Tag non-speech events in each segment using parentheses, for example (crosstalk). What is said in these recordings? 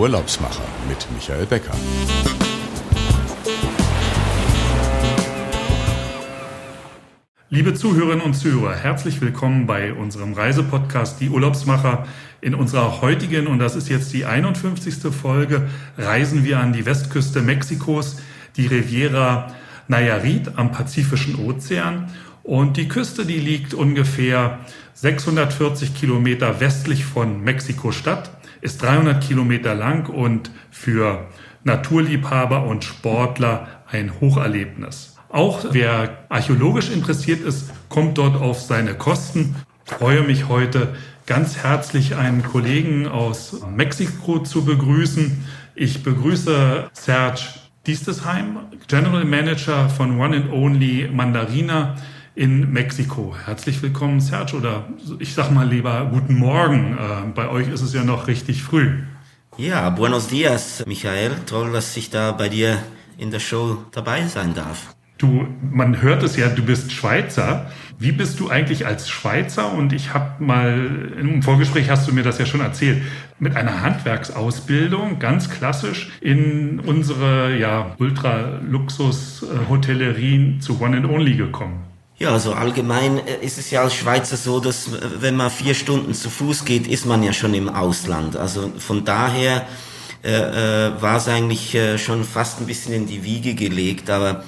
Urlaubsmacher mit Michael Becker. Liebe Zuhörerinnen und Zuhörer, herzlich willkommen bei unserem Reisepodcast Die Urlaubsmacher. In unserer heutigen, und das ist jetzt die 51. Folge, reisen wir an die Westküste Mexikos, die Riviera Nayarit am Pazifischen Ozean. Und die Küste, die liegt ungefähr 640 Kilometer westlich von Mexiko-Stadt, ist 300 Kilometer lang und für Naturliebhaber und Sportler ein Hocherlebnis. Auch wer archäologisch interessiert ist, kommt dort auf seine Kosten. Ich freue mich heute ganz herzlich einen Kollegen aus Mexiko zu begrüßen. Ich begrüße Serge Diestesheim, General Manager von One and Only Mandarina in Mexiko. Herzlich willkommen, Serge, oder ich sag mal lieber guten Morgen. Äh, bei euch ist es ja noch richtig früh. Ja, buenos dias, Michael. Toll, dass ich da bei dir in der Show dabei sein darf. Du, man hört es ja, du bist Schweizer. Wie bist du eigentlich als Schweizer? Und ich habe mal im Vorgespräch hast du mir das ja schon erzählt, mit einer Handwerksausbildung ganz klassisch in unsere ja Ultra-Luxus-Hotellerien zu One and Only gekommen. Ja, also allgemein äh, ist es ja als Schweizer so, dass äh, wenn man vier Stunden zu Fuß geht, ist man ja schon im Ausland. Also von daher äh, äh, war es eigentlich äh, schon fast ein bisschen in die Wiege gelegt. Aber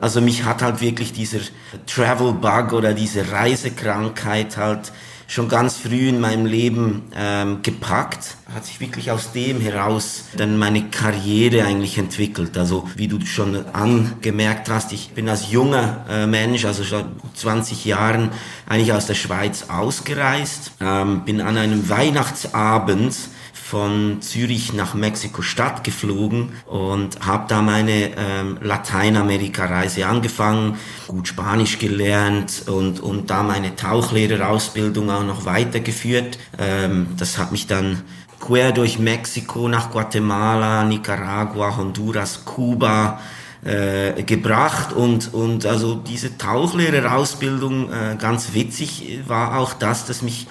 also mich hat halt wirklich dieser Travel Bug oder diese Reisekrankheit halt schon ganz früh in meinem Leben ähm, gepackt, hat sich wirklich aus dem heraus dann meine Karriere eigentlich entwickelt. Also wie du schon angemerkt hast, ich bin als junger äh, Mensch, also schon 20 Jahren, eigentlich aus der Schweiz ausgereist, ähm, bin an einem Weihnachtsabend von Zürich nach Mexiko-Stadt geflogen und habe da meine ähm, Lateinamerika-Reise angefangen, gut Spanisch gelernt und, und da meine Tauchlehrerausbildung auch noch weitergeführt. Ähm, das hat mich dann quer durch Mexiko nach Guatemala, Nicaragua, Honduras, Kuba äh, gebracht und, und also diese Tauchlehrerausbildung, äh, ganz witzig war auch das, dass mich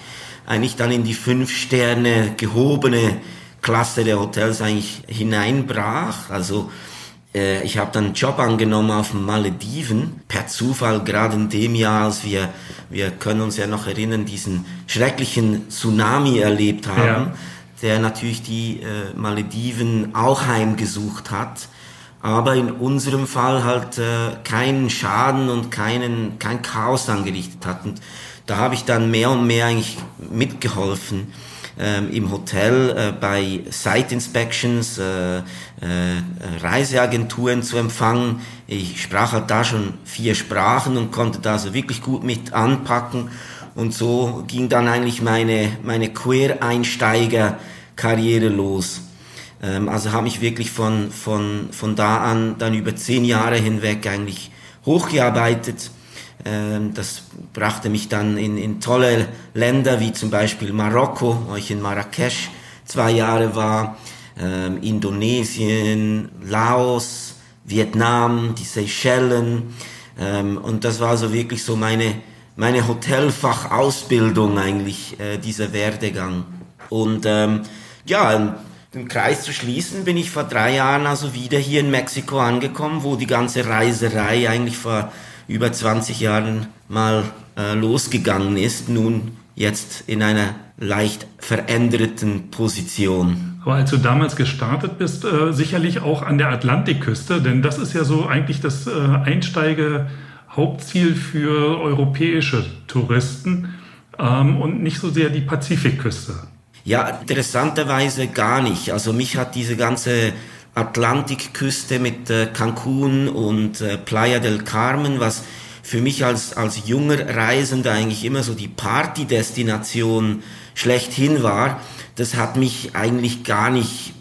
eigentlich dann in die fünf Sterne gehobene Klasse der Hotels eigentlich hineinbrach. Also äh, ich habe dann einen Job angenommen auf den Malediven, per Zufall gerade in dem Jahr, als wir, wir können uns ja noch erinnern, diesen schrecklichen Tsunami erlebt haben, ja. der natürlich die äh, Malediven auch heimgesucht hat aber in unserem Fall halt äh, keinen Schaden und keinen kein Chaos angerichtet hat. Und da habe ich dann mehr und mehr eigentlich mitgeholfen. Ähm, im Hotel äh, bei Site Inspections, äh, äh, Reiseagenturen zu empfangen. Ich sprach halt da schon vier Sprachen und konnte da so wirklich gut mit anpacken. Und so ging dann eigentlich meine, meine Quereinsteiger-Karriere los. Ähm, also habe ich wirklich von, von, von da an dann über zehn Jahre hinweg eigentlich hochgearbeitet das brachte mich dann in, in tolle Länder wie zum Beispiel Marokko, wo ich in Marrakesch zwei Jahre war, ähm, Indonesien, Laos, Vietnam, die Seychellen. Ähm, und das war so wirklich so meine, meine Hotelfachausbildung eigentlich, äh, dieser Werdegang. Und ähm, ja, den Kreis zu schließen, bin ich vor drei Jahren also wieder hier in Mexiko angekommen, wo die ganze Reiserei eigentlich vor über 20 Jahren mal äh, losgegangen ist, nun jetzt in einer leicht veränderten Position. Aber als du damals gestartet bist, äh, sicherlich auch an der Atlantikküste, denn das ist ja so eigentlich das äh, Einsteige-Hauptziel für europäische Touristen ähm, und nicht so sehr die Pazifikküste. Ja, interessanterweise gar nicht. Also mich hat diese ganze Atlantikküste mit äh, Cancun und äh, Playa del Carmen, was für mich als, als junger Reisender eigentlich immer so die Partydestination schlechthin war, das hat mich eigentlich gar nicht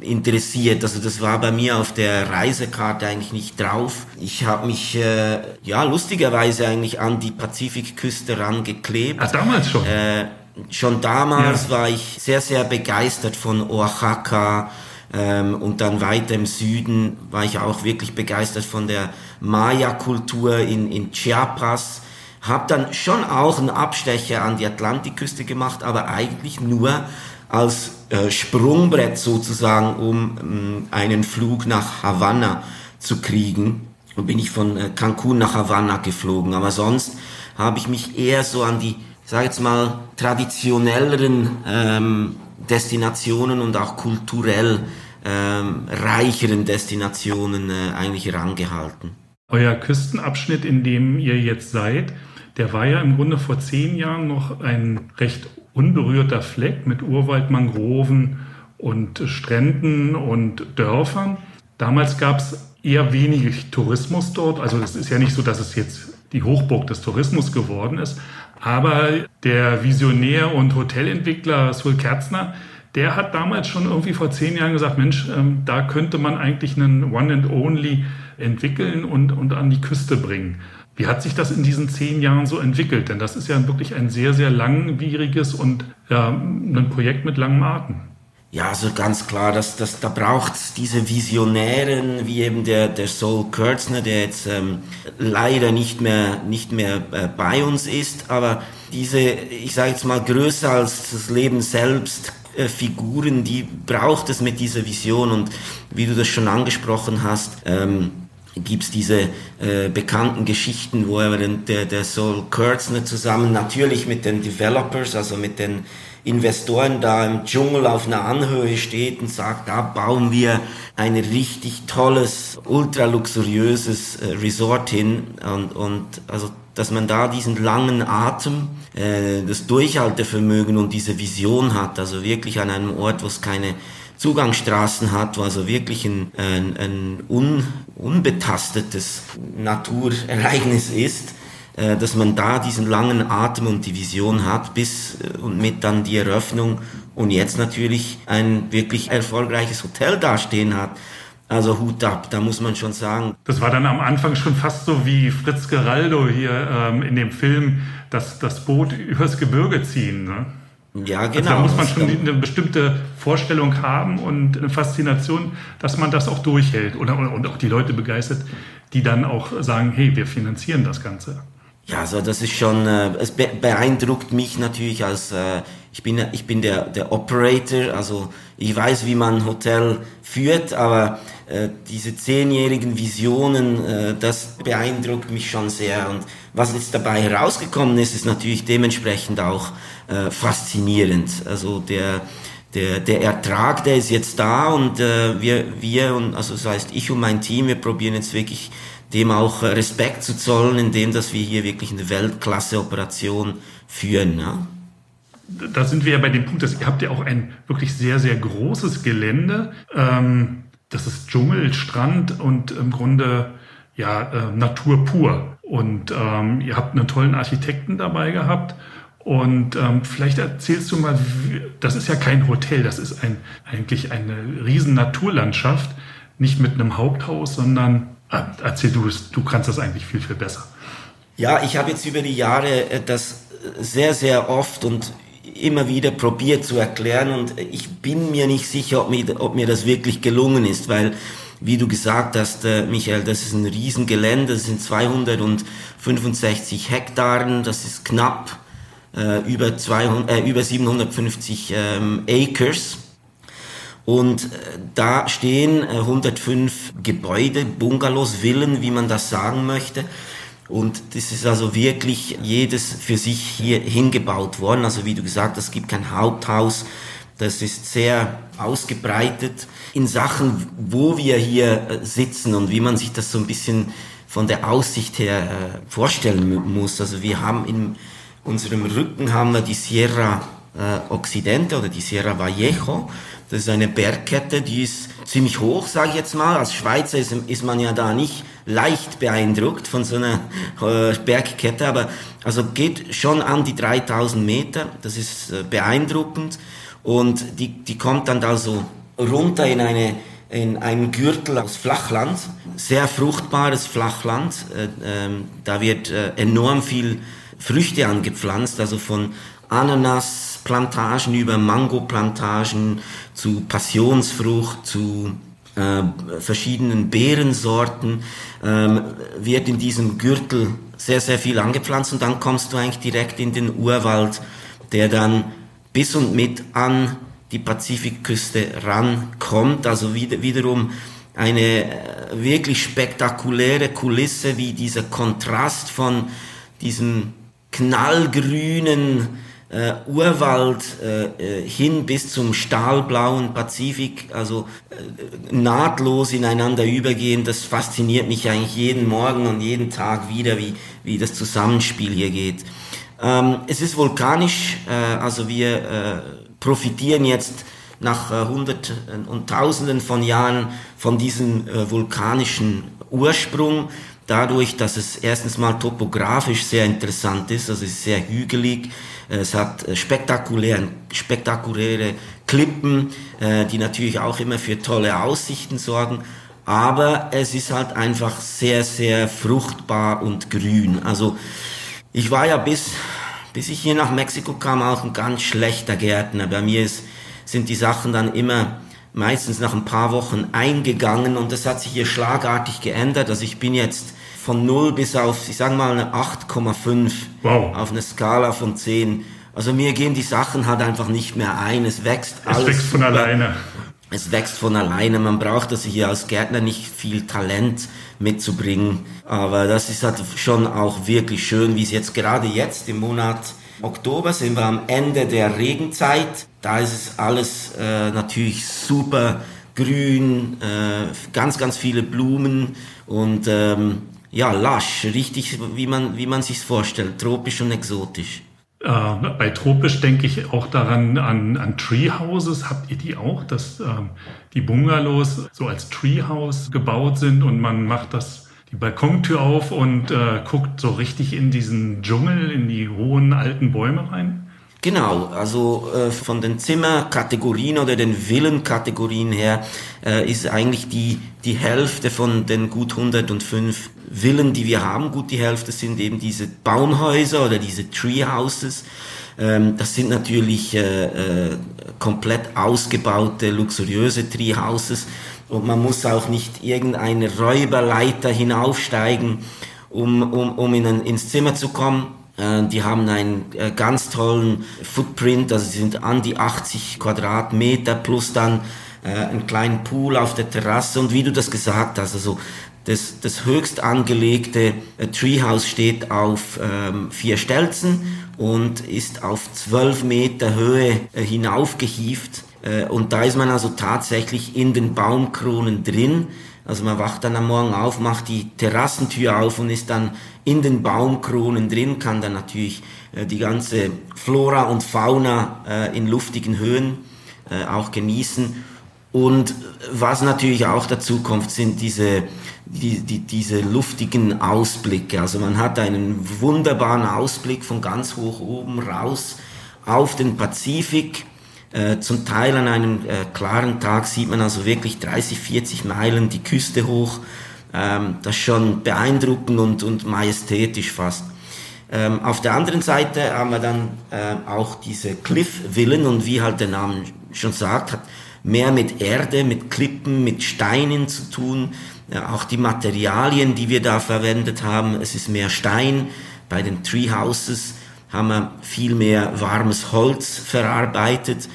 äh, interessiert. Also das war bei mir auf der Reisekarte eigentlich nicht drauf. Ich habe mich äh, ja lustigerweise eigentlich an die Pazifikküste rangeklebt. Ah, damals schon. Äh, schon damals ja. war ich sehr sehr begeistert von Oaxaca und dann weiter im Süden war ich auch wirklich begeistert von der Maya-Kultur in, in Chiapas. Hab dann schon auch einen Abstecher an die Atlantikküste gemacht, aber eigentlich nur als äh, Sprungbrett sozusagen, um ähm, einen Flug nach Havanna zu kriegen. Und bin ich von äh, Cancun nach Havanna geflogen. Aber sonst habe ich mich eher so an die, sag jetzt mal, traditionelleren ähm, Destinationen und auch kulturell ähm, reicheren Destinationen äh, eigentlich herangehalten. Euer Küstenabschnitt, in dem ihr jetzt seid, der war ja im Grunde vor zehn Jahren noch ein recht unberührter Fleck mit Urwald, Mangroven und Stränden und Dörfern. Damals gab es eher wenig Tourismus dort. Also es ist ja nicht so, dass es jetzt die Hochburg des Tourismus geworden ist. Aber der Visionär und Hotelentwickler Sul Kerzner, der hat damals schon irgendwie vor zehn Jahren gesagt, Mensch, ähm, da könnte man eigentlich einen One and Only entwickeln und, und an die Küste bringen. Wie hat sich das in diesen zehn Jahren so entwickelt? Denn das ist ja wirklich ein sehr, sehr langwieriges und ja, ein Projekt mit langem Atem. Ja, also ganz klar, dass, dass, da braucht's diese Visionären, wie eben der, der Saul Kurtzner, der jetzt ähm, leider nicht mehr, nicht mehr äh, bei uns ist, aber diese, ich sage jetzt mal, größer als das Leben selbst, äh, Figuren, die braucht es mit dieser Vision. Und wie du das schon angesprochen hast, ähm, gibt's diese äh, bekannten Geschichten, wo er der, der Saul Kurtzner zusammen natürlich mit den Developers, also mit den Investoren da im Dschungel auf einer Anhöhe steht und sagt, da bauen wir ein richtig tolles, ultra luxuriöses äh, Resort hin. Und, und also dass man da diesen langen Atem, äh, das Durchhaltevermögen und diese Vision hat, also wirklich an einem Ort, wo es keine Zugangsstraßen hat, wo also wirklich ein, ein, ein un, unbetastetes Naturereignis ist, dass man da diesen langen Atem und die Vision hat, bis äh, und mit dann die Eröffnung und jetzt natürlich ein wirklich erfolgreiches Hotel dastehen hat. Also Hut ab, da muss man schon sagen. Das war dann am Anfang schon fast so wie Fritz Geraldo hier ähm, in dem Film, das, das Boot übers Gebirge ziehen. Ne? Ja, genau. Also da muss man schon eine bestimmte Vorstellung haben und eine Faszination, dass man das auch durchhält oder, und auch die Leute begeistert, die dann auch sagen, hey, wir finanzieren das Ganze. Ja, also das ist schon, äh, es beeindruckt mich natürlich als, äh, ich bin, ich bin der, der Operator, also ich weiß, wie man ein Hotel führt, aber äh, diese zehnjährigen Visionen, äh, das beeindruckt mich schon sehr. Und was jetzt dabei herausgekommen ist, ist natürlich dementsprechend auch äh, faszinierend. Also der, der, der Ertrag, der ist jetzt da und äh, wir, wir und also das heißt ich und mein Team, wir probieren jetzt wirklich dem auch Respekt zu zollen, indem dass wir hier wirklich eine Weltklasse-Operation führen. Ja. Da sind wir ja bei dem Punkt, dass ihr habt ja auch ein wirklich sehr, sehr großes Gelände. Ähm, das ist Dschungel, Strand und im Grunde ja äh, Natur pur. Und ähm, ihr habt einen tollen Architekten dabei gehabt. Und ähm, vielleicht erzählst du mal, das ist ja kein Hotel, das ist ein, eigentlich eine riesen Naturlandschaft, nicht mit einem Haupthaus, sondern erzähl du es, du kannst das eigentlich viel, viel besser. Ja, ich habe jetzt über die Jahre äh, das sehr, sehr oft und immer wieder probiert zu erklären und ich bin mir nicht sicher, ob mir, ob mir das wirklich gelungen ist, weil, wie du gesagt hast, äh, Michael, das ist ein Riesengelände, das sind 265 Hektaren, das ist knapp äh, über, 200, äh, über 750 ähm, Acres und äh, da stehen 105 äh, Gebäude, Bungalows, Villen, wie man das sagen möchte. Und das ist also wirklich jedes für sich hier hingebaut worden. Also wie du gesagt es gibt kein Haupthaus. Das ist sehr ausgebreitet in Sachen, wo wir hier äh, sitzen und wie man sich das so ein bisschen von der Aussicht her vorstellen muss. Also wir haben in unserem Rücken haben wir die Sierra Occidente oder die Sierra Vallejo das ist eine Bergkette, die ist ziemlich hoch, sage ich jetzt mal. Als Schweizer ist, ist, man ja da nicht leicht beeindruckt von so einer (laughs) äh, Bergkette, aber also geht schon an die 3000 Meter. Das ist äh, beeindruckend und die, die kommt dann da so runter in eine in einen Gürtel aus Flachland, sehr fruchtbares Flachland. Äh, ähm, da wird äh, enorm viel Früchte angepflanzt, also von Ananasplantagen über Mangoplantagen zu Passionsfrucht, zu äh, verschiedenen Beerensorten, ähm, wird in diesem Gürtel sehr, sehr viel angepflanzt und dann kommst du eigentlich direkt in den Urwald, der dann bis und mit an die Pazifikküste rankommt. Also wieder, wiederum eine äh, wirklich spektakuläre Kulisse, wie dieser Kontrast von diesem knallgrünen äh, Urwald äh, äh, hin bis zum stahlblauen Pazifik, also äh, nahtlos ineinander übergehen, das fasziniert mich eigentlich jeden Morgen und jeden Tag wieder, wie, wie das Zusammenspiel hier geht. Ähm, es ist vulkanisch, äh, also wir äh, profitieren jetzt nach äh, Hunderten und Tausenden von Jahren von diesem äh, vulkanischen Ursprung, dadurch, dass es erstens mal topografisch sehr interessant ist, also es ist sehr hügelig, es hat äh, spektakuläre, spektakuläre Klippen, äh, die natürlich auch immer für tolle Aussichten sorgen, aber es ist halt einfach sehr, sehr fruchtbar und grün. Also ich war ja bis, bis ich hier nach Mexiko kam auch ein ganz schlechter Gärtner. Bei mir ist, sind die Sachen dann immer meistens nach ein paar Wochen eingegangen und das hat sich hier schlagartig geändert. Also ich bin jetzt von 0 bis auf, ich sage mal, eine 8,5 wow. auf eine Skala von 10. Also mir gehen die Sachen halt einfach nicht mehr ein. Es wächst alles. Es wächst von alleine. Es wächst von alleine. Man braucht also hier als Gärtner nicht viel Talent mitzubringen. Aber das ist halt schon auch wirklich schön, wie es jetzt gerade jetzt im Monat Oktober sind wir am Ende der Regenzeit. Da ist es alles äh, natürlich super grün, äh, ganz, ganz viele Blumen und ähm, ja, lasch, richtig, wie man, wie man sich's vorstellt, tropisch und exotisch. Äh, bei tropisch denke ich auch daran an, an Treehouses. Habt ihr die auch, dass ähm, die Bungalows so als Treehouse gebaut sind und man macht das die Balkontür auf und äh, guckt so richtig in diesen Dschungel, in die hohen alten Bäume rein? Genau, also äh, von den Zimmerkategorien oder den Villenkategorien her äh, ist eigentlich die, die Hälfte von den gut 105 Villen, die wir haben, gut die Hälfte sind eben diese Baumhäuser oder diese Treehouses. Ähm, das sind natürlich äh, äh, komplett ausgebaute, luxuriöse Treehouses und man muss auch nicht irgendeine Räuberleiter hinaufsteigen, um, um, um in ein, ins Zimmer zu kommen. Äh, die haben einen äh, ganz tollen Footprint, also sind an die 80 Quadratmeter plus dann äh, einen kleinen Pool auf der Terrasse und wie du das gesagt hast, also das, das höchst angelegte Treehouse steht auf ähm, vier Stelzen und ist auf zwölf Meter Höhe äh, hinaufgehieft. Äh, und da ist man also tatsächlich in den Baumkronen drin. Also man wacht dann am Morgen auf, macht die Terrassentür auf und ist dann in den Baumkronen drin, kann dann natürlich äh, die ganze Flora und Fauna äh, in luftigen Höhen äh, auch genießen. Und was natürlich auch dazu kommt, sind diese, die, die, diese luftigen Ausblicke. Also man hat einen wunderbaren Ausblick von ganz hoch oben raus auf den Pazifik äh, zum Teil an einem äh, klaren Tag sieht man also wirklich 30, 40 Meilen die Küste hoch. Ähm, das ist schon beeindruckend und, und majestätisch fast. Ähm, auf der anderen Seite haben wir dann äh, auch diese Cliff-Villen und wie halt der Name schon sagt, hat mehr mit Erde, mit Klippen, mit Steinen zu tun. Ja, auch die Materialien, die wir da verwendet haben, es ist mehr Stein. Bei den Treehouses haben wir viel mehr warmes Holz verarbeitet.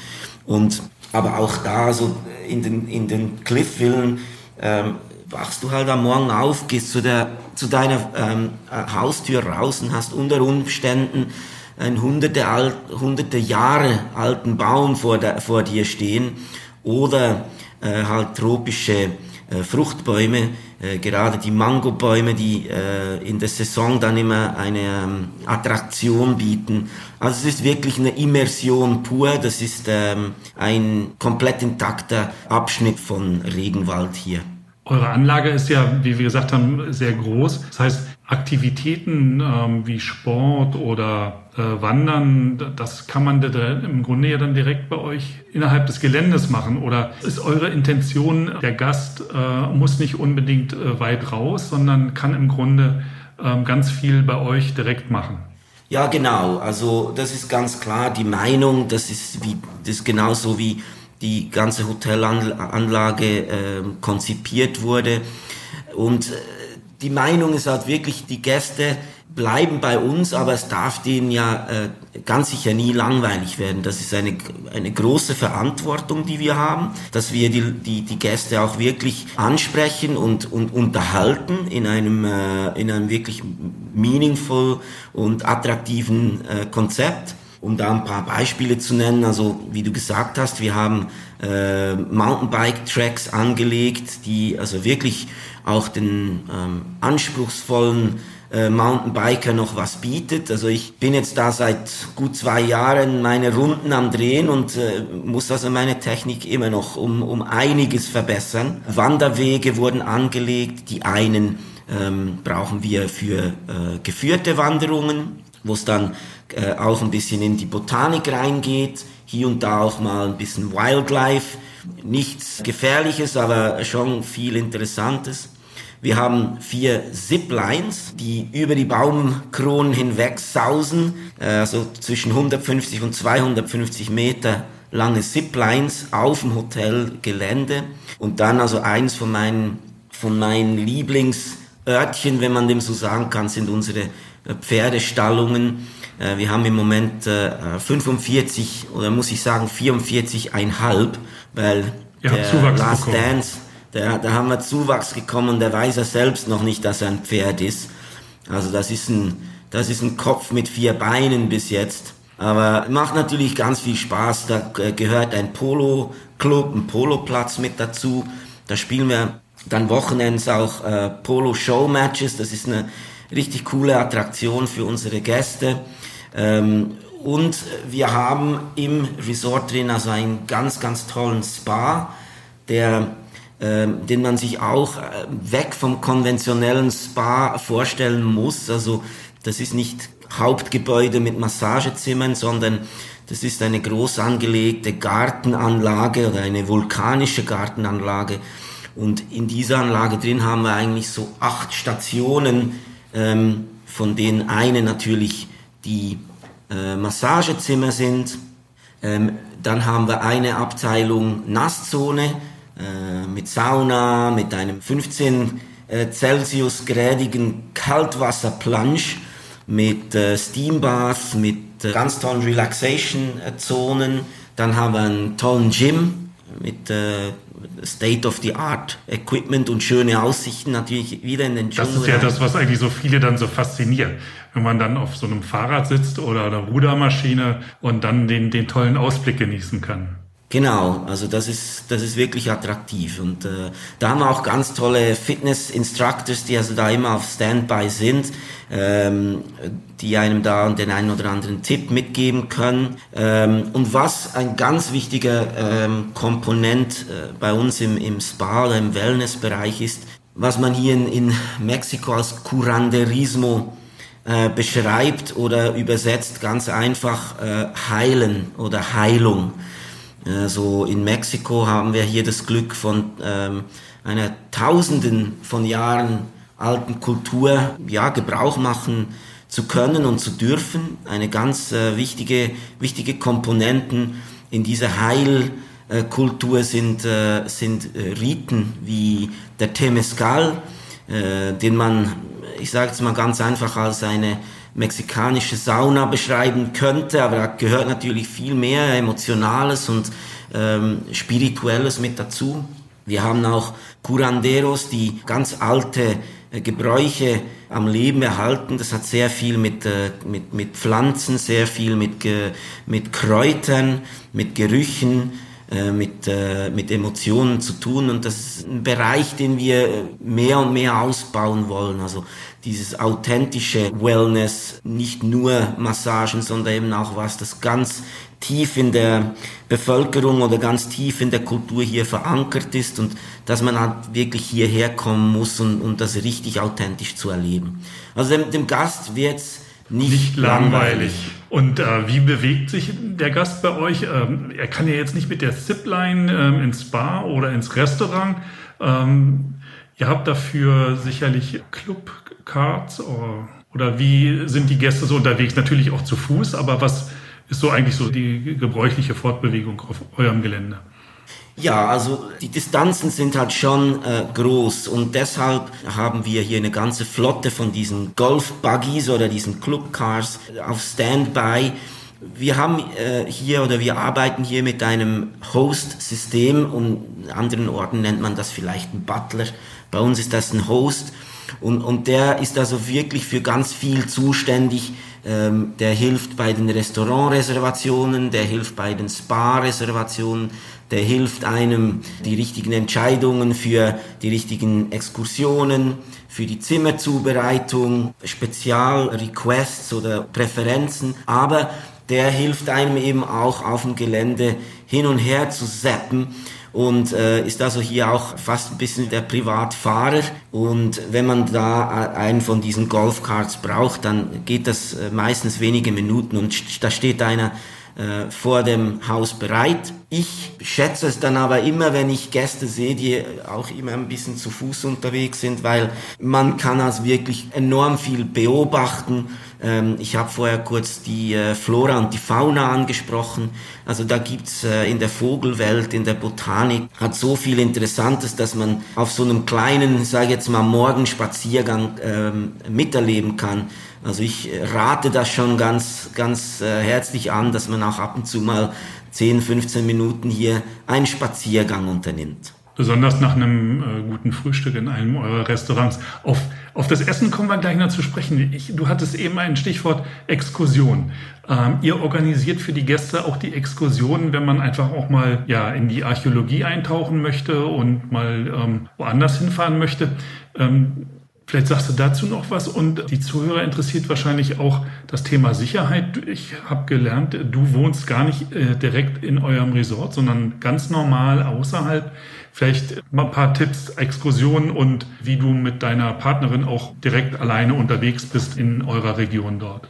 Und aber auch da so in den in den Cliffvillen ähm, wachst du halt am Morgen auf, gehst zu der zu deiner ähm, Haustür raus und hast unter Umständen einen hunderte, alt, hunderte Jahre alten Baum vor, der, vor dir stehen. Oder äh, halt tropische äh, Fruchtbäume, äh, gerade die Mangobäume, die äh, in der Saison dann immer eine ähm, Attraktion bieten. Also es ist wirklich eine Immersion pur. Das ist ähm, ein komplett intakter Abschnitt von Regenwald hier. Eure Anlage ist ja, wie wir gesagt haben, sehr groß. Das heißt, Aktivitäten ähm, wie Sport oder Wandern, das kann man im Grunde ja dann direkt bei euch innerhalb des Geländes machen. Oder ist eure Intention, der Gast äh, muss nicht unbedingt äh, weit raus, sondern kann im Grunde ähm, ganz viel bei euch direkt machen? Ja, genau. Also das ist ganz klar die Meinung. Das ist wie das ist genauso wie die ganze Hotelanlage äh, konzipiert wurde. Und äh, die Meinung ist halt wirklich, die Gäste bleiben bei uns, aber es darf denen ja äh, ganz sicher nie langweilig werden. Das ist eine, eine große Verantwortung, die wir haben, dass wir die, die, die Gäste auch wirklich ansprechen und, und unterhalten in einem, äh, in einem wirklich meaningful und attraktiven äh, Konzept. Um da ein paar Beispiele zu nennen, also wie du gesagt hast, wir haben äh, Mountainbike-Tracks angelegt, die also wirklich auch den ähm, anspruchsvollen äh, Mountainbiker noch was bietet. Also ich bin jetzt da seit gut zwei Jahren meine Runden am Drehen und äh, muss also meine Technik immer noch um, um einiges verbessern. Wanderwege wurden angelegt. Die einen ähm, brauchen wir für äh, geführte Wanderungen, wo es dann äh, auch ein bisschen in die Botanik reingeht. Hier und da auch mal ein bisschen Wildlife. Nichts Gefährliches, aber schon viel Interessantes. Wir haben vier Ziplines, die über die Baumkronen hinweg sausen, also zwischen 150 und 250 Meter lange Ziplines auf dem Hotelgelände. Und dann also eins von meinen, von meinen Lieblingsörtchen, wenn man dem so sagen kann, sind unsere äh, Pferdestallungen. Äh, wir haben im Moment 45 oder muss ich sagen 44,5, weil Ihr der Last bekommen. Dance da, da haben wir Zuwachs gekommen, der weiß er selbst noch nicht, dass er ein Pferd ist. Also das ist ein, das ist ein Kopf mit vier Beinen bis jetzt. Aber macht natürlich ganz viel Spaß. Da gehört ein Polo-Club, ein Poloplatz mit dazu. Da spielen wir dann Wochenends auch äh, Polo-Show-Matches. Das ist eine richtig coole Attraktion für unsere Gäste. Ähm, und wir haben im Resort drin also einen ganz, ganz tollen Spa, der den man sich auch äh, weg vom konventionellen Spa vorstellen muss. Also das ist nicht Hauptgebäude mit Massagezimmern, sondern das ist eine groß angelegte Gartenanlage oder eine vulkanische Gartenanlage. Und in dieser Anlage drin haben wir eigentlich so acht Stationen, ähm, von denen eine natürlich die äh, Massagezimmer sind. Ähm, dann haben wir eine Abteilung Nasszone, äh, mit Sauna, mit einem 15 äh, Celsius grädigen Kaltwasserplunge, mit äh, Steambath, mit äh, ganz tollen Relaxation-Zonen. Dann haben wir einen tollen Gym mit äh, State-of-the-Art Equipment und schöne Aussichten natürlich wieder in den Dschungel. Das ist ja das, was eigentlich so viele dann so fasziniert. Wenn man dann auf so einem Fahrrad sitzt oder einer Rudermaschine und dann den, den tollen Ausblick genießen kann. Genau, also das ist, das ist wirklich attraktiv. Und äh, da haben wir auch ganz tolle Fitness-Instructors, die also da immer auf Standby sind, ähm, die einem da den einen oder anderen Tipp mitgeben können. Ähm, und was ein ganz wichtiger ähm, Komponent äh, bei uns im, im Spa oder im Wellnessbereich ist, was man hier in, in Mexiko als Curanderismo äh, beschreibt oder übersetzt ganz einfach äh, heilen oder Heilung. So in Mexiko haben wir hier das Glück von ähm, einer Tausenden von Jahren alten Kultur ja, Gebrauch machen zu können und zu dürfen. Eine ganz äh, wichtige, wichtige Komponenten in dieser Heilkultur sind, äh, sind äh, Riten wie der Temescal, äh, den man, ich sage jetzt mal ganz einfach, als eine mexikanische Sauna beschreiben könnte, aber da gehört natürlich viel mehr Emotionales und ähm, Spirituelles mit dazu. Wir haben auch Curanderos, die ganz alte äh, Gebräuche am Leben erhalten. Das hat sehr viel mit, äh, mit, mit Pflanzen, sehr viel mit, mit Kräutern, mit Gerüchen, äh, mit, äh, mit Emotionen zu tun und das ist ein Bereich, den wir mehr und mehr ausbauen wollen. Also dieses authentische Wellness, nicht nur Massagen, sondern eben auch was, das ganz tief in der Bevölkerung oder ganz tief in der Kultur hier verankert ist und dass man halt wirklich hierher kommen muss und, und das richtig authentisch zu erleben. Also dem, dem Gast wird's nicht, nicht langweilig. langweilig. Und äh, wie bewegt sich der Gast bei euch? Ähm, er kann ja jetzt nicht mit der Zipline ähm, ins Spa oder ins Restaurant. Ähm, ihr habt dafür sicherlich Clubcards oder, oder wie sind die Gäste so unterwegs? Natürlich auch zu Fuß, aber was ist so eigentlich so die gebräuchliche Fortbewegung auf eurem Gelände? Ja, also die Distanzen sind halt schon äh, groß und deshalb haben wir hier eine ganze Flotte von diesen Golf-Buggies oder diesen Club-Cars auf Standby, Wir haben äh, hier oder wir arbeiten hier mit einem Host-System und in anderen Orten nennt man das vielleicht ein Butler. Bei uns ist das ein Host und, und der ist also wirklich für ganz viel zuständig. Ähm, der hilft bei den Restaurantreservationen, der hilft bei den Spa-Reservationen, der hilft einem, die richtigen Entscheidungen für die richtigen Exkursionen, für die Zimmerzubereitung, Spezialrequests oder Präferenzen, aber der hilft einem eben auch auf dem Gelände hin und her zu zappen und äh, ist also hier auch fast ein bisschen der Privatfahrer. Und wenn man da einen von diesen Golfcards braucht, dann geht das äh, meistens wenige Minuten und da steht einer äh, vor dem Haus bereit. Ich schätze es dann aber immer, wenn ich Gäste sehe, die auch immer ein bisschen zu Fuß unterwegs sind, weil man kann also wirklich enorm viel beobachten. Ähm, ich habe vorher kurz die äh, Flora und die Fauna angesprochen. Also da gibt's äh, in der Vogelwelt, in der Botanik, hat so viel Interessantes, dass man auf so einem kleinen, sage jetzt mal, Morgenspaziergang ähm, miterleben kann. Also ich rate das schon ganz, ganz äh, herzlich an, dass man auch ab und zu mal 10, 15 Minuten hier einen Spaziergang unternimmt. Besonders nach einem äh, guten Frühstück in einem eurer Restaurants. Auf, auf das Essen kommen wir gleich noch zu sprechen. Ich, du hattest eben ein Stichwort Exkursion. Ähm, ihr organisiert für die Gäste auch die Exkursionen, wenn man einfach auch mal ja, in die Archäologie eintauchen möchte und mal ähm, woanders hinfahren möchte. Ähm, Vielleicht sagst du dazu noch was und die Zuhörer interessiert wahrscheinlich auch das Thema Sicherheit. Ich habe gelernt, du wohnst gar nicht äh, direkt in eurem Resort, sondern ganz normal außerhalb. Vielleicht mal ein paar Tipps, Exkursionen und wie du mit deiner Partnerin auch direkt alleine unterwegs bist in eurer Region dort.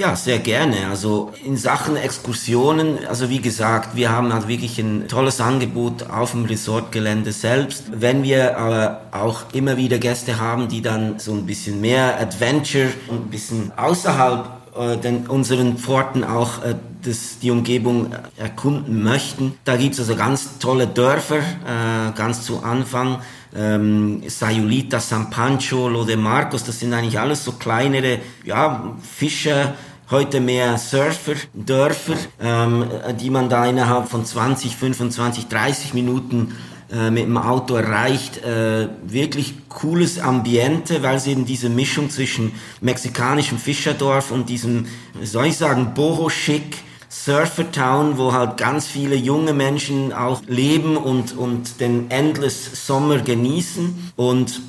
Ja, sehr gerne. Also in Sachen Exkursionen, also wie gesagt, wir haben halt wirklich ein tolles Angebot auf dem Resortgelände selbst. Wenn wir aber auch immer wieder Gäste haben, die dann so ein bisschen mehr Adventure und ein bisschen außerhalb äh, unseren Pforten auch äh, das, die Umgebung erkunden möchten. Da gibt's also ganz tolle Dörfer, äh, ganz zu Anfang. Ähm, Sayulita, San Pancho, Lo de Marcos, das sind eigentlich alles so kleinere ja, Fischer, heute mehr Surfer, Dörfer, ähm, die man da innerhalb von 20, 25, 30 Minuten äh, mit dem Auto erreicht. Äh, wirklich cooles Ambiente, weil es eben diese Mischung zwischen mexikanischem Fischerdorf und diesem, soll ich sagen, Boho-Schick, Surfer-Town, wo halt ganz viele junge Menschen auch leben und, und den Endless Sommer genießen. Und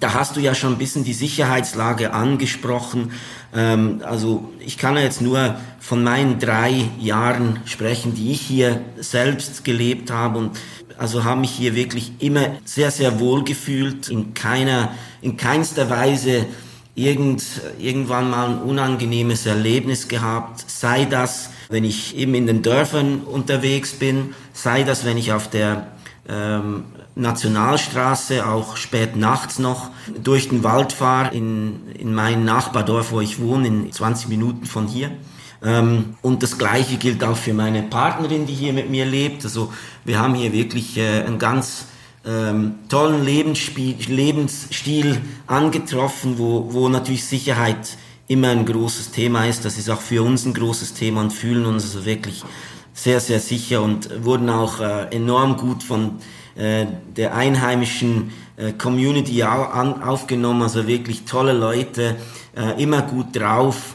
da hast du ja schon ein bisschen die Sicherheitslage angesprochen. Ähm, also ich kann ja jetzt nur von meinen drei Jahren sprechen, die ich hier selbst gelebt habe. Und also habe mich hier wirklich immer sehr, sehr wohl gefühlt, in keiner, in keinster Weise irgend, irgendwann mal ein unangenehmes Erlebnis gehabt, sei das, wenn ich eben in den Dörfern unterwegs bin, sei das, wenn ich auf der ähm, Nationalstraße, auch spät nachts noch, durch den Wald fahre in, in mein Nachbardorf, wo ich wohne, in 20 Minuten von hier. Ähm, und das Gleiche gilt auch für meine Partnerin, die hier mit mir lebt. Also wir haben hier wirklich äh, einen ganz ähm, tollen Lebensstil angetroffen, wo, wo natürlich Sicherheit immer ein großes Thema ist. Das ist auch für uns ein großes Thema und fühlen uns also wirklich sehr, sehr sicher und wurden auch äh, enorm gut von äh, der einheimischen äh, Community an, aufgenommen, also wirklich tolle Leute, äh, immer gut drauf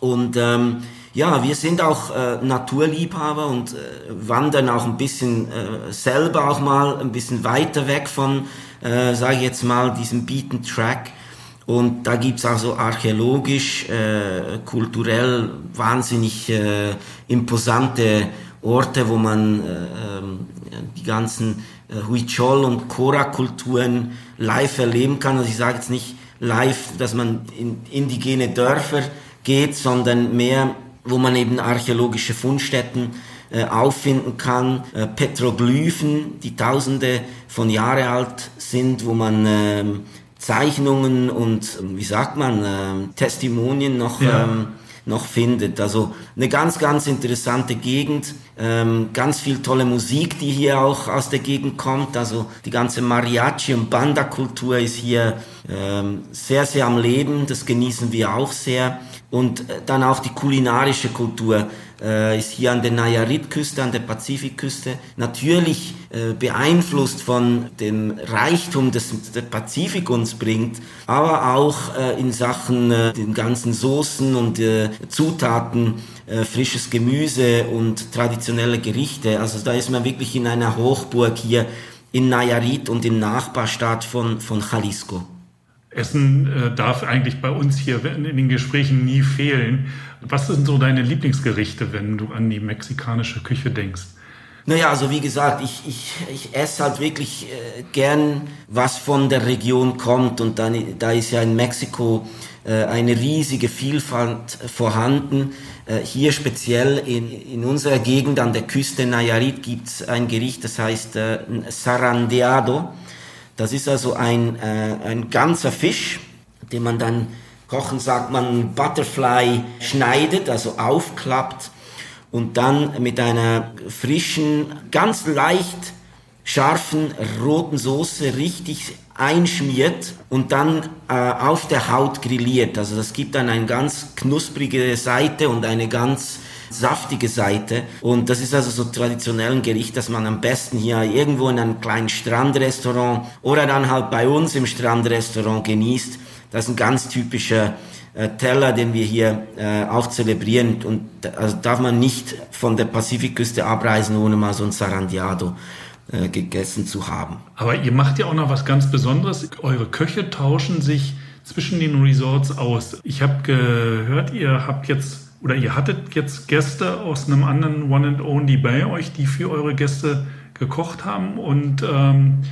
und ähm, ja, wir sind auch äh, Naturliebhaber und äh, wandern auch ein bisschen äh, selber auch mal ein bisschen weiter weg von, äh, sage ich jetzt mal, diesem Beaten Track. Und da gibt's auch so archäologisch, äh, kulturell wahnsinnig äh, imposante Orte, wo man äh, ähm, die ganzen Huichol und Kora-Kulturen live erleben kann. Also ich sage jetzt nicht live, dass man in indigene Dörfer geht, sondern mehr, wo man eben archäologische Fundstätten äh, auffinden kann, äh, Petroglyphen, die tausende von Jahre alt sind, wo man äh, Zeichnungen und, wie sagt man, äh, Testimonien noch ja. ähm, noch findet. Also eine ganz, ganz interessante Gegend, ähm, ganz viel tolle Musik, die hier auch aus der Gegend kommt. Also die ganze Mariachi- und Banda-Kultur ist hier ähm, sehr, sehr am Leben. Das genießen wir auch sehr. Und äh, dann auch die kulinarische Kultur. Äh, ist hier an der Nayarit-Küste, an der Pazifikküste, natürlich äh, beeinflusst von dem Reichtum, das der Pazifik uns bringt, aber auch äh, in Sachen äh, den ganzen Soßen und äh, Zutaten, äh, frisches Gemüse und traditionelle Gerichte. Also da ist man wirklich in einer Hochburg hier in Nayarit und im Nachbarstaat von, von Jalisco. Essen äh, darf eigentlich bei uns hier in den Gesprächen nie fehlen. Was sind so deine Lieblingsgerichte, wenn du an die mexikanische Küche denkst? Naja, also wie gesagt, ich, ich, ich esse halt wirklich äh, gern, was von der Region kommt. Und dann, da ist ja in Mexiko äh, eine riesige Vielfalt vorhanden. Äh, hier speziell in, in unserer Gegend an der Küste Nayarit gibt's ein Gericht, das heißt äh, Sarandeado. Das ist also ein, äh, ein ganzer Fisch, den man dann kochen sagt man Butterfly schneidet, also aufklappt und dann mit einer frischen, ganz leicht scharfen roten Soße richtig einschmiert und dann äh, auf der Haut grilliert. Also das gibt dann eine ganz knusprige Seite und eine ganz saftige Seite. Und das ist also so traditionell ein Gericht, das man am besten hier irgendwo in einem kleinen Strandrestaurant oder dann halt bei uns im Strandrestaurant genießt. Das ist ein ganz typischer äh, Teller, den wir hier äh, auch zelebrieren. Und also darf man nicht von der Pazifikküste abreisen, ohne mal so ein Sarandiado äh, gegessen zu haben. Aber ihr macht ja auch noch was ganz Besonderes. Eure Köche tauschen sich zwischen den Resorts aus. Ich habe gehört, ihr habt jetzt oder ihr hattet jetzt Gäste aus einem anderen One and Only bei euch, die für eure Gäste gekocht haben und ähm,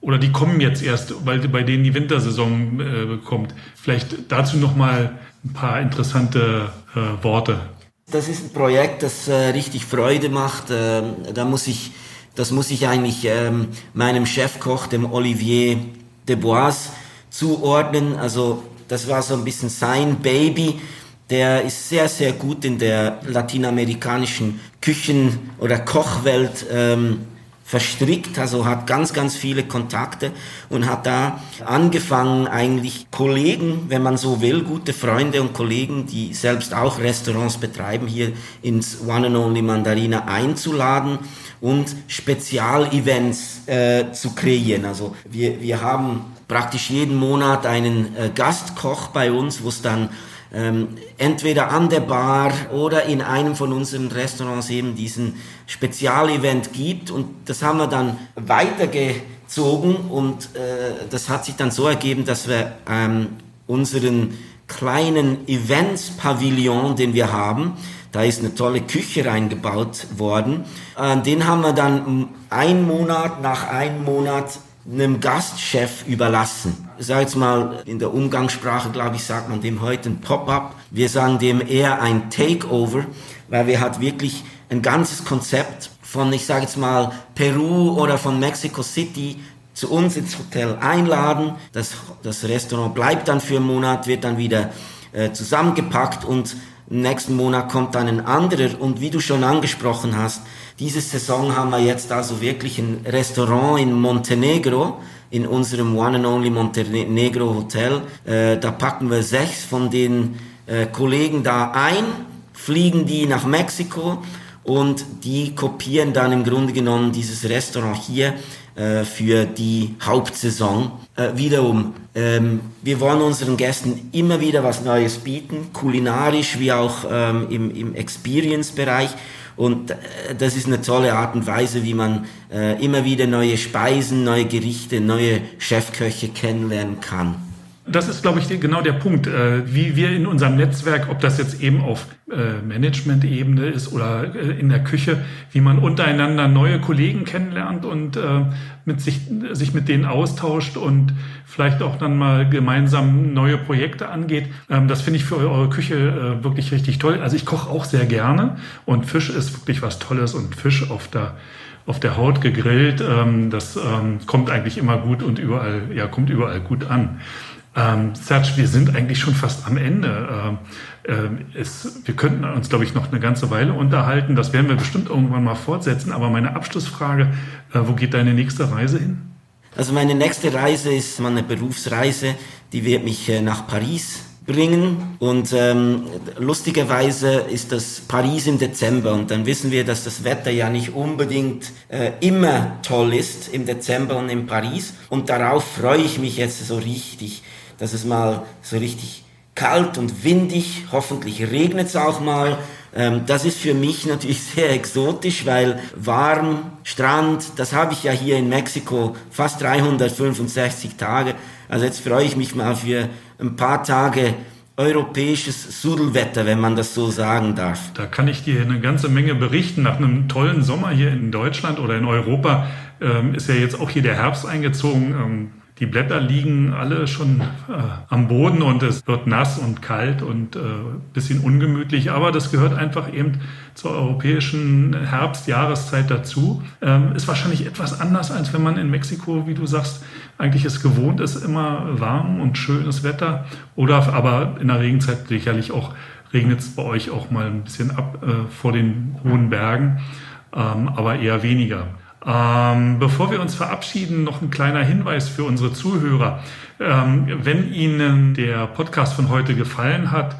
oder die kommen jetzt erst, weil bei denen die Wintersaison äh, kommt. Vielleicht dazu noch mal ein paar interessante äh, Worte. Das ist ein Projekt, das äh, richtig Freude macht. Äh, da muss ich, das muss ich eigentlich ähm, meinem Chefkoch, dem Olivier Debois, zuordnen. Also das war so ein bisschen sein Baby. Der ist sehr, sehr gut in der lateinamerikanischen Küchen- oder Kochwelt ähm, verstrickt, also hat ganz, ganz viele Kontakte und hat da angefangen, eigentlich Kollegen, wenn man so will, gute Freunde und Kollegen, die selbst auch Restaurants betreiben, hier ins One and Only Mandarina einzuladen und Spezialevents äh, zu kreieren. Also wir, wir haben praktisch jeden Monat einen äh, Gastkoch bei uns, wo es dann ähm, entweder an der Bar oder in einem von unseren Restaurants eben diesen Spezialevent gibt und das haben wir dann weitergezogen und äh, das hat sich dann so ergeben, dass wir ähm, unseren kleinen Events-Pavillon, den wir haben, da ist eine tolle Küche reingebaut worden. Äh, den haben wir dann einen Monat nach einem Monat einem Gastchef überlassen. Sage jetzt mal, in der Umgangssprache, glaube ich, sagt man dem heute ein Pop-up. Wir sagen dem eher ein Takeover, weil wir halt wirklich ein ganzes Konzept von, ich sage jetzt mal, Peru oder von Mexico City zu uns ins Hotel einladen. Das, das Restaurant bleibt dann für einen Monat, wird dann wieder äh, zusammengepackt und nächsten Monat kommt dann ein anderer. Und wie du schon angesprochen hast, diese Saison haben wir jetzt also wirklich ein Restaurant in Montenegro, in unserem One and Only Montenegro Hotel. Äh, da packen wir sechs von den äh, Kollegen da ein, fliegen die nach Mexiko und die kopieren dann im Grunde genommen dieses Restaurant hier äh, für die Hauptsaison. Äh, wiederum, ähm, wir wollen unseren Gästen immer wieder was Neues bieten, kulinarisch wie auch ähm, im, im Experience-Bereich. Und äh, das ist eine tolle Art und Weise, wie man äh, immer wieder neue Speisen, neue Gerichte, neue Chefköche kennenlernen kann. Das ist, glaube ich, genau der Punkt, äh, wie wir in unserem Netzwerk, ob das jetzt eben auf äh, Management-Ebene ist oder äh, in der Küche, wie man untereinander neue Kollegen kennenlernt und mit sich, sich mit denen austauscht und vielleicht auch dann mal gemeinsam neue Projekte angeht. Ähm, das finde ich für eure Küche wirklich richtig toll. Also ich koche auch sehr gerne und Fisch ist wirklich was Tolles und Fisch auf der auf der Haut gegrillt, ähm, das ähm, kommt eigentlich immer gut und überall, ja, kommt überall gut an. Ähm, Serge, wir sind eigentlich schon fast am Ende. Ähm, äh, es, wir könnten uns, glaube ich, noch eine ganze Weile unterhalten. Das werden wir bestimmt irgendwann mal fortsetzen. Aber meine Abschlussfrage, äh, wo geht deine nächste Reise hin? Also meine nächste Reise ist meine Berufsreise. Die wird mich äh, nach Paris bringen. Und ähm, lustigerweise ist das Paris im Dezember und dann wissen wir, dass das Wetter ja nicht unbedingt äh, immer toll ist im Dezember und in Paris. Und darauf freue ich mich jetzt so richtig, dass es mal so richtig kalt und windig, hoffentlich regnet es auch mal. Ähm, das ist für mich natürlich (laughs) sehr exotisch, weil warm, Strand, das habe ich ja hier in Mexiko fast 365 Tage. Also jetzt freue ich mich mal für ein paar Tage europäisches Sudelwetter, wenn man das so sagen darf. Da kann ich dir eine ganze Menge berichten. Nach einem tollen Sommer hier in Deutschland oder in Europa ähm, ist ja jetzt auch hier der Herbst eingezogen. Ähm, die Blätter liegen alle schon äh, am Boden und es wird nass und kalt und äh, bisschen ungemütlich. Aber das gehört einfach eben zur europäischen Herbst-Jahreszeit dazu. Ähm, ist wahrscheinlich etwas anders, als wenn man in Mexiko, wie du sagst, eigentlich es gewohnt ist, immer warm und schönes Wetter. Oder aber in der Regenzeit sicherlich auch regnet es bei euch auch mal ein bisschen ab äh, vor den hohen Bergen, ähm, aber eher weniger. Ähm, bevor wir uns verabschieden, noch ein kleiner Hinweis für unsere Zuhörer. Ähm, wenn Ihnen der Podcast von heute gefallen hat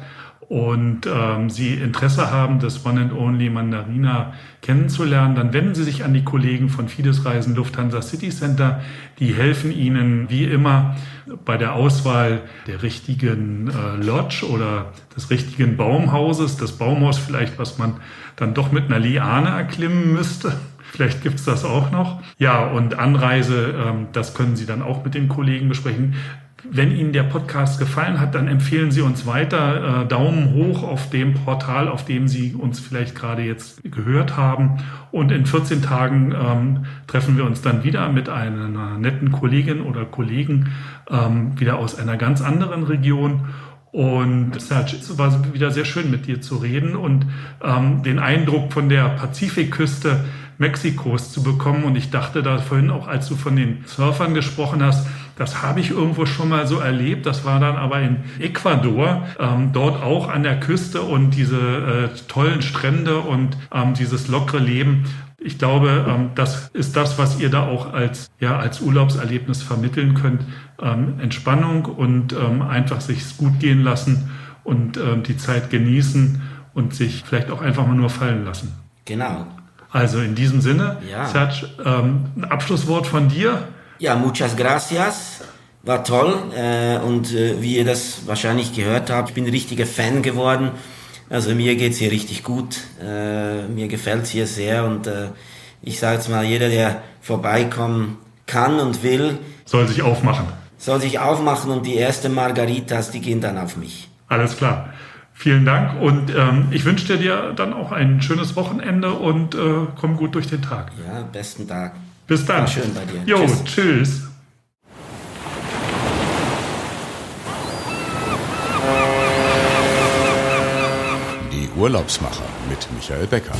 und ähm, Sie Interesse haben, das One and Only Mandarina kennenzulernen, dann wenden Sie sich an die Kollegen von Fides Reisen Lufthansa City Center. Die helfen Ihnen wie immer bei der Auswahl der richtigen äh, Lodge oder des richtigen Baumhauses. Das Baumhaus vielleicht, was man dann doch mit einer Liane erklimmen müsste Vielleicht gibt's das auch noch. Ja, und Anreise, ähm, das können Sie dann auch mit den Kollegen besprechen. Wenn Ihnen der Podcast gefallen hat, dann empfehlen Sie uns weiter. Äh, Daumen hoch auf dem Portal, auf dem Sie uns vielleicht gerade jetzt gehört haben. Und in 14 Tagen ähm, treffen wir uns dann wieder mit einer netten Kollegin oder Kollegen ähm, wieder aus einer ganz anderen Region. Und es war wieder sehr schön mit dir zu reden und ähm, den Eindruck von der Pazifikküste Mexikos zu bekommen. Und ich dachte da vorhin auch, als du von den Surfern gesprochen hast, das habe ich irgendwo schon mal so erlebt. Das war dann aber in Ecuador, ähm, dort auch an der Küste und diese äh, tollen Strände und ähm, dieses lockere Leben. Ich glaube, ähm, das ist das, was ihr da auch als, ja, als Urlaubserlebnis vermitteln könnt. Ähm, Entspannung und ähm, einfach sich gut gehen lassen und ähm, die Zeit genießen und sich vielleicht auch einfach mal nur fallen lassen. Genau. Also in diesem Sinne, ja. Serge, ähm, ein Abschlusswort von dir. Ja, muchas gracias. War toll. Äh, und äh, wie ihr das wahrscheinlich gehört habt, ich bin ein richtiger Fan geworden. Also mir geht's hier richtig gut. Äh, mir gefällt's hier sehr. Und äh, ich sage jetzt mal, jeder, der vorbeikommen kann und will, soll sich aufmachen. Soll sich aufmachen und die erste Margaritas, die gehen dann auf mich. Alles klar. Vielen Dank und ähm, ich wünsche dir dann auch ein schönes Wochenende und äh, komm gut durch den Tag. Ja, besten Tag. Bis dann. War schön bei dir. Jo, tschüss. tschüss. Die Urlaubsmacher mit Michael Becker.